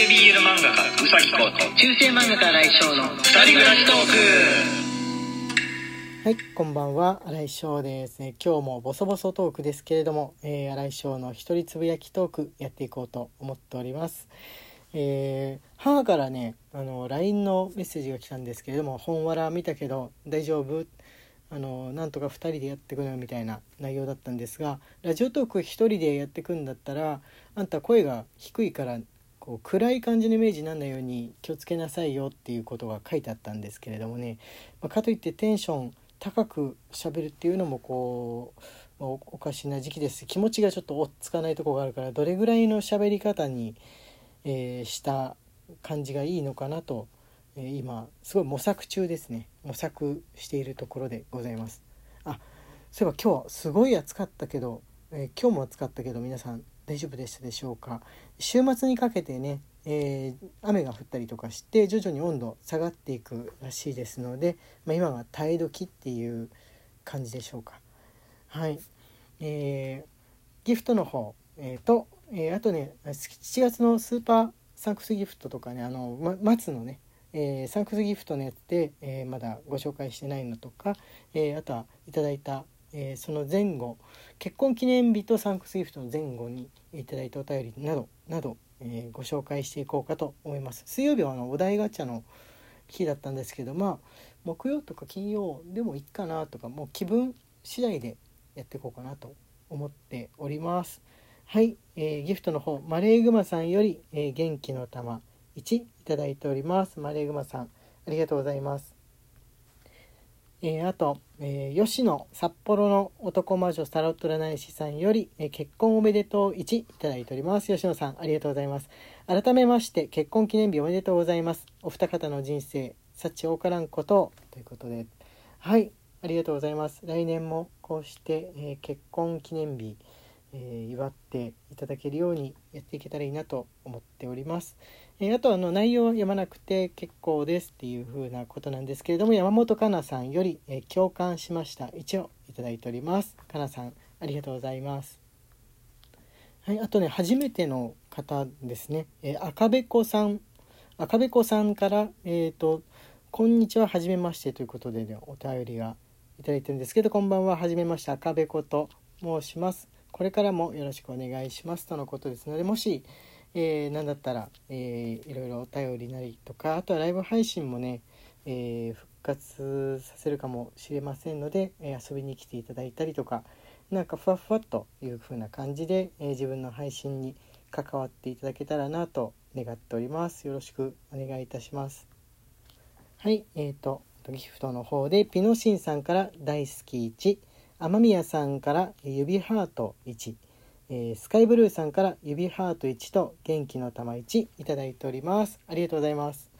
系 BL 漫画家うさぎこと中世漫画家来翔の二人暮らしトークはい、こんばんは、新井翔です、ね。今日もボソボソトークですけれども、えー、新井翔の一人つぶやきトークやっていこうと思っております。えー、母からね、あの LINE のメッセージが来たんですけれども、本わら見たけど大丈夫？あのなんとか2人でやってくのよみたいな内容だったんですがラジオトーク1人でやってくんだったらあんた声が低いからこう暗い感じのイメージにならないように気をつけなさいよっていうことが書いてあったんですけれどもね、まあ、かといってテンション高く喋るっていうのもこう、まあおかしな時期です気持ちがちょっと追っつかないとこがあるからどれぐらいの喋り方に、えーした感じがいいのかなと、えー今すごい模索中ですね。模索しているところでございます。あそういえば今日すごい暑かったけど、えー今日も暑かったけど皆さん大丈夫でしたでしょうか？週末にかけてね、えー雨が降ったりとかして徐々に温度下がっていくらしいですので、まあ、今が耐え時っていう感じでしょうか。はい。えーギフトの方、えーと、えーあとね7月のスーパーサンクスギフトとかねあの、ま、松のね、えーサンクスギフトのやつで、えまだご紹介してないのとか、えあとはいただいた、えーその前後結婚記念日とサンクスギフトの前後にいただいたお便りなどなど、えーご紹介していこうかと思います。水曜日はあのお題ガチャの日だったんですけどまあ木曜とか金曜でもいいかなとかもう気分次第でやっていこうかなと思っております。はい、えーギフトの方マレーグマさんより、え元気の玉1いただいております。マレーグマさんありがとうございます。えーあと、えー吉野札幌の男魔女タロット占い師さんより、えー結婚おめでとう1いただいております。吉野さんありがとうございます。改めまして結婚記念日おめでとうございます。お二方の人生幸多からんことということで。はいありがとうございます。来年もこうして、え結婚記念日、え祝っていただけるようにやっていけたらいいなと思っております。えーあとあの内容は読まなくて結構ですっていう風なことなんですけれども山本かなさんより、えー共感しました。一応いただいております。かなさんありがとうございます。はいあとね初めての方ですね、えー赤べこさん。赤べこさんからえっ、とこんにちははじめましてということで、ね、お便りがいただいてるんですけどこんばんははじめまして赤べこと申します。これからもよろしくお願いしますとのことですのでもしえー、なんだったら、えーいろいろお便りなりとかあとはライブ配信もね、えー復活させるかもしれませんので、え遊びに来ていただいたりとかなんかふわふわという風な感じで、え自分の配信に関わっていただけたらなと願っております。よろしくお願いいたしますはいえーとギフトの方でピノシンさんから大好き1雨宮さんから指ハート1えースカイブルーさんから指ハート1と元気の玉1いただいております。ありがとうございます。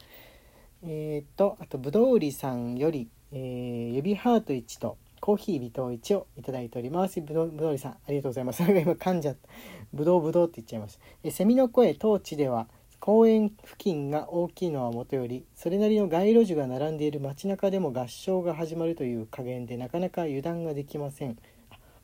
えー、っとあとぶどう売りさんより、えー指ハート1とコーヒー微糖1をいただいております。ぶどうぶどう売りさんありがとうございます。今噛んじゃった。ぶどうぶどうって言っちゃいました。えセミの声当地では公園付近が大きいのはもとよりそれなりの街路樹が並んでいる街中でも合唱が始まるという加減でなかなか油断ができません。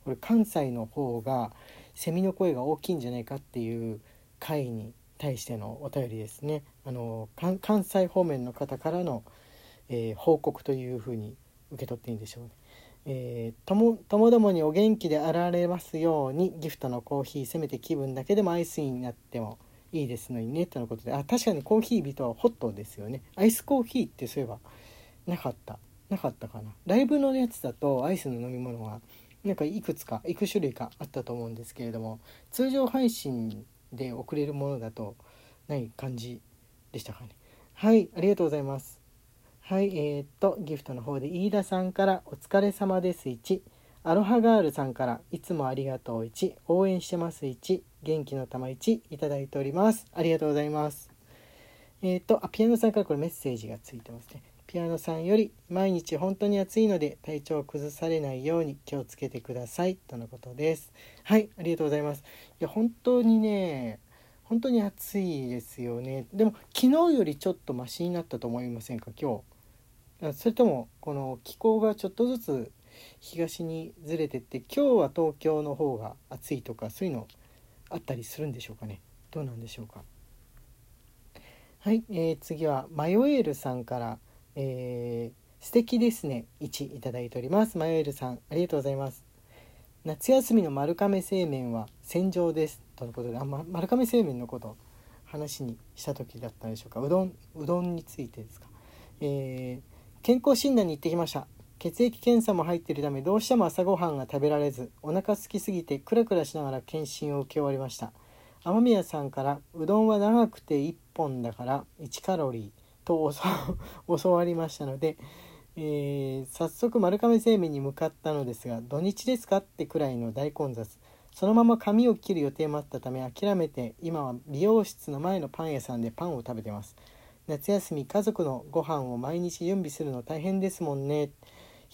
これ関西の方がセミの声が大きいんじゃないかっていう回に対してのお便りですね。あの関西方面の方からの、えー報告というふうに受け取っていいんでしょうね。えーともともどもにお元気であられますようにギフトのコーヒーせめて気分だけでもアイスになってもいいですのにねとのことで。あ確かにコーヒービとはホットですよね。アイスコーヒーってそういえばなかった。なかったかな。ライブのやつだとアイスの飲み物がなんかいくつかいく種類かあったと思うんですけれども通常配信で送れるものだとない感じでしたかね。はいありがとうございます。はいえー、っとギフトの方で飯田さんから「お疲れ様です。1」アロハガールさんから「いつもありがとう。1」応援してます。1元気の玉。1いただいております。ありがとうございます。えー、とあピアノさんからこれメッセージがついてますね。ピアノさんより毎日本当に暑いので体調を崩されないように気をつけてください。とのことです。はいありがとうございます。いや本当にね本当に暑いですよね。でも昨日よりちょっとマシになったと思いませんか？今日。あそれともこの気候がちょっとずつ東にずれてって今日は東京の方が暑いとかそういうのあったりするんでしょうかね？どうなんでしょうか？はい、えー、次はマヨエールさんから、えー、素敵ですね。1いただいております。マヨエルさんありがとうございます。夏休みの丸亀製麺は戦場です。とのことであ、ま、丸亀製麺のこと話にした時だったでしょうか。うどんうどんについてですか、えー健康診断に行ってきました。血液検査も入っているためどうしても朝ごはんが食べられずお腹空きすぎてクラクラしながら検診を受け終わりました。雨宮さんから「うどんは長くて1本だから1カロリー」と教わりましたので、えー早速丸亀製麺に向かったのですが土日ですかってくらいの大混雑。そのまま髪を切る予定もあったため諦めて今は美容室の前のパン屋さんでパンを食べてます。夏休み家族のご飯を毎日準備するの大変ですもんね。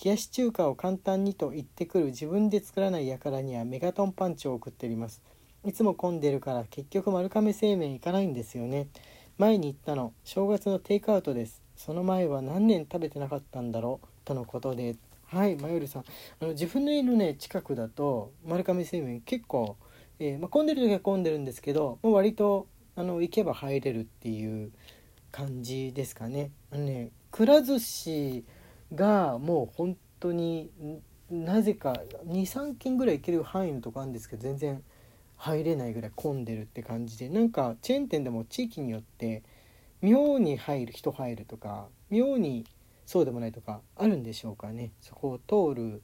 冷やし中華を簡単にと言ってくる自分で作らない輩にはメガトンパンチを送っております。いつも混んでるから結局丸亀製麺行かないんですよね。前に行ったの正月のテイクアウトです。その前は何年食べてなかったんだろう？とのことで。はいマヨルさん。あの自分の家のね近くだと丸亀製麺結構、えーま、混んでる時は混んでるんですけどもう割とあの行けば入れるっていう感じですかね。あのねくら寿司がもう本当になぜか23軒ぐらい行ける範囲のとこあるんですけど全然入れないぐらい混んでるって感じでなんかチェーン店でも地域によって妙に入る人入るとか妙にそうでもないとかあるんでしょうかね。そこを通る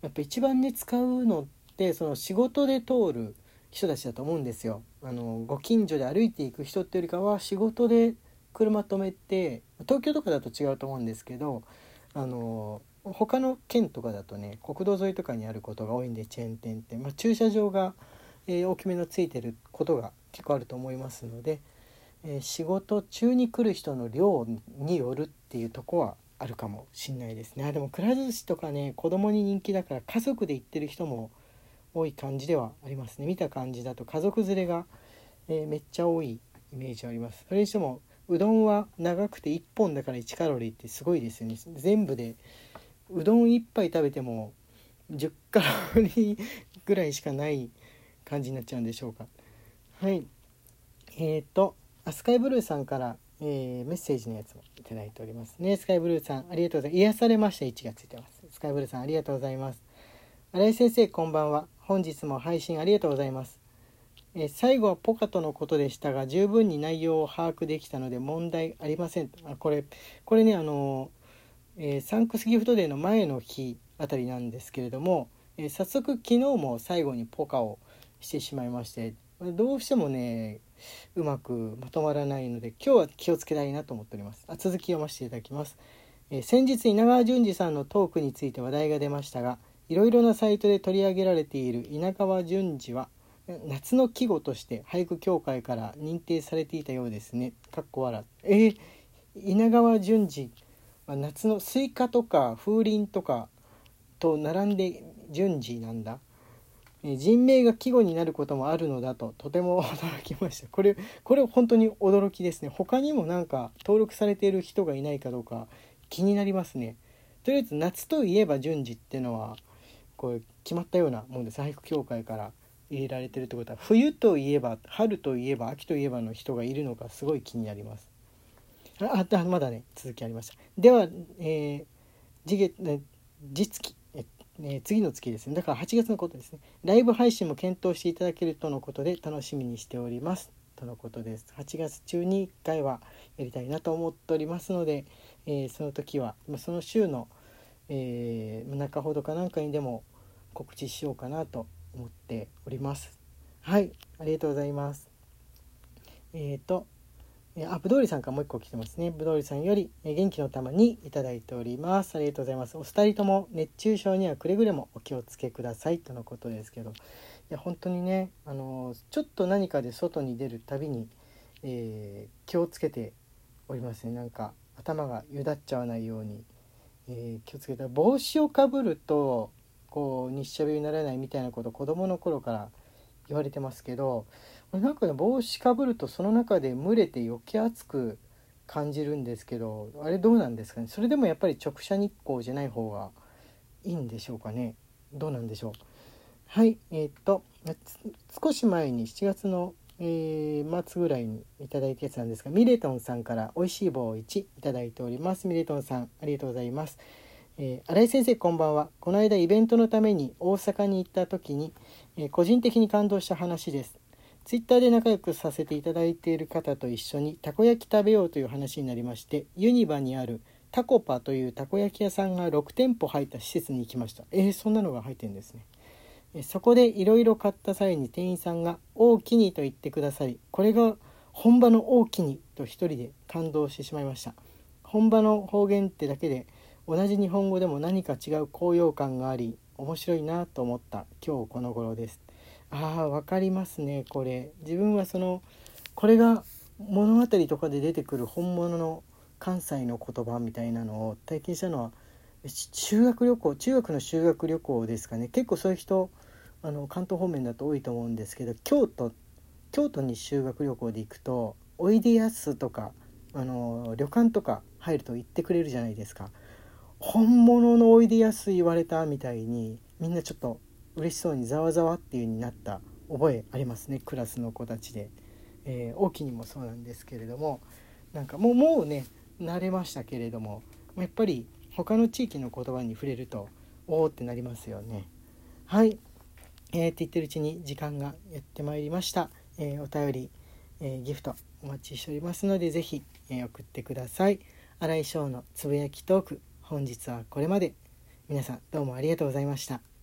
やっぱ一番ね使うのってその仕事で通る人たちだと思うんですよ。あのご近所で歩いていく人ってよりかは仕事で車止めて東京とかだと違うと思うんですけどあの他の県とかだとね国道沿いとかにあることが多いんでチェーン店って、まあ、駐車場が、えー大きめのついてることが結構あると思いますので、えー仕事中に来る人の量によるっていうとこはあるかもしんないですね。あでもくら寿司とかね子供に人気だから家族で行ってる人も多い感じではありますね。見た感じだと家族連れが、えーめっちゃ多いイメージあります。それにしてもうどんは長くて1本だから1カロリーってすごいですよね。全部でうどん1杯食べても10カロリーぐらいしかない感じになっちゃうんでしょうか。はい。えー、とあスカイブルーさんから、えーメッセージのやつもいただいておりますね。スカイブルーさんありがとうございます。癒されました。1がついてます。スカイブルーさんありがとうございます。新井先生こんばんは。本日も配信ありがとうございます。えー最後はポカとのことでしたが十分に内容を把握できたので問題ありません。あこれこれねあのーえーサンクスギフトデーの前の日あたりなんですけれども、えー早速昨日も最後にポカをしてしまいましてどうしてもねうまくまとまらないので今日は気をつけたいなと思っております。あ続き読ませていただきます、えー先日稲川淳二さんのトークについて話題が出ましたがいろいろなサイトで取り上げられている稲川淳二は夏の季語として俳句協会から認定されていたようですね。かっこ笑えー稲川淳二は夏のスイカとか風鈴とかと並んで淳二なんだ、人名が季語になることもあるのだととても驚きました。これこれ本当に驚きですね。他にもなんか登録されている人がいないかどうか気になりますね。とりあえず夏といえば順次ってのはこれ決まったようなもんです。俳句協会から入れられてるってことは冬といえば春といえば秋といえばの人がいるのかすごい気になります。ああまだね続きありました。では、えー、次月月え次の月ですね。だから8月のことですね。ライブ配信も検討していただけるとのことで楽しみにしております。とのことです。8月中に1回はやりたいなと思っておりますので、えーその時はまその週の、えー中ほどかなんかにでも告知しようかなと思っております。はい。ありがとうございます。えっ、とあぶどうりさんからもう一個来てますね。ぶどうりさんより、え元気の玉にいただいております。ありがとうございます。お二人とも熱中症にはくれぐれもお気をつけくださいとのことですけど。いや本当にねあのちょっと何かで外に出るたびに、えー気をつけておりますね。なんか頭がゆだっちゃわないように、えー気をつけて。帽子をかぶるとこう日射病にならないみたいなこと子供の頃から言われてますけどなんかね帽子かぶるとその中で蒸れて余計暑く感じるんですけどあれどうなんですかね？それでもやっぱり直射日光じゃない方がいいんでしょうかね？どうなんでしょう？はいえーっと少し前に7月のえー末ぐらいにいいたやつなんですがミレトンさんから美味しい棒を1いいております。ミレトンさんありがとうございます、えー新井先生こんばんは。この間イベントのために大阪に行った時に、えー個人的に感動した話です。ツイッターで仲良くさせていただいている方と一緒にたこ焼き食べようという話になりましてユニバにあるタコパというたこ焼き屋さんが6店舗入った施設に行きました。えー、そんなのが入ってんですね。えそこでいろいろ買った際に店員さんが「大きに」と言ってくださりこれが本場の「大きに」と一人で感動してしまいました。本場の方言ってだけで同じ日本語でも何か違う高揚感があり面白いなと思った今日この頃です。あーわかりますねこれ。自分はそのこれが物語とかで出てくる本物の関西の言葉みたいなのを体験したのはし修学旅行中学の修学旅行ですかね。結構そういう人あの関東方面だと多いと思うんですけど京都京都に修学旅行で行くとおいでやすとかあの旅館とか入ると言ってくれるじゃないですか。本物のおいでやす言われたみたいにみんなちょっと嬉しそうにざわざわっていう風になった覚えありますねクラスの子たちで、えー大きにもそうなんですけれどもなんかもうもうね慣れましたけれどもやっぱり他の地域の言葉に触れるとおおってなりますよね。はい。えー、って言ってるうちに時間がやってまいりました、えーお便り、えーギフトお待ちしておりますのでぜひ、えー送ってください。新井翔のつぶやきトーク本日はこれまで。皆さんどうもありがとうございました。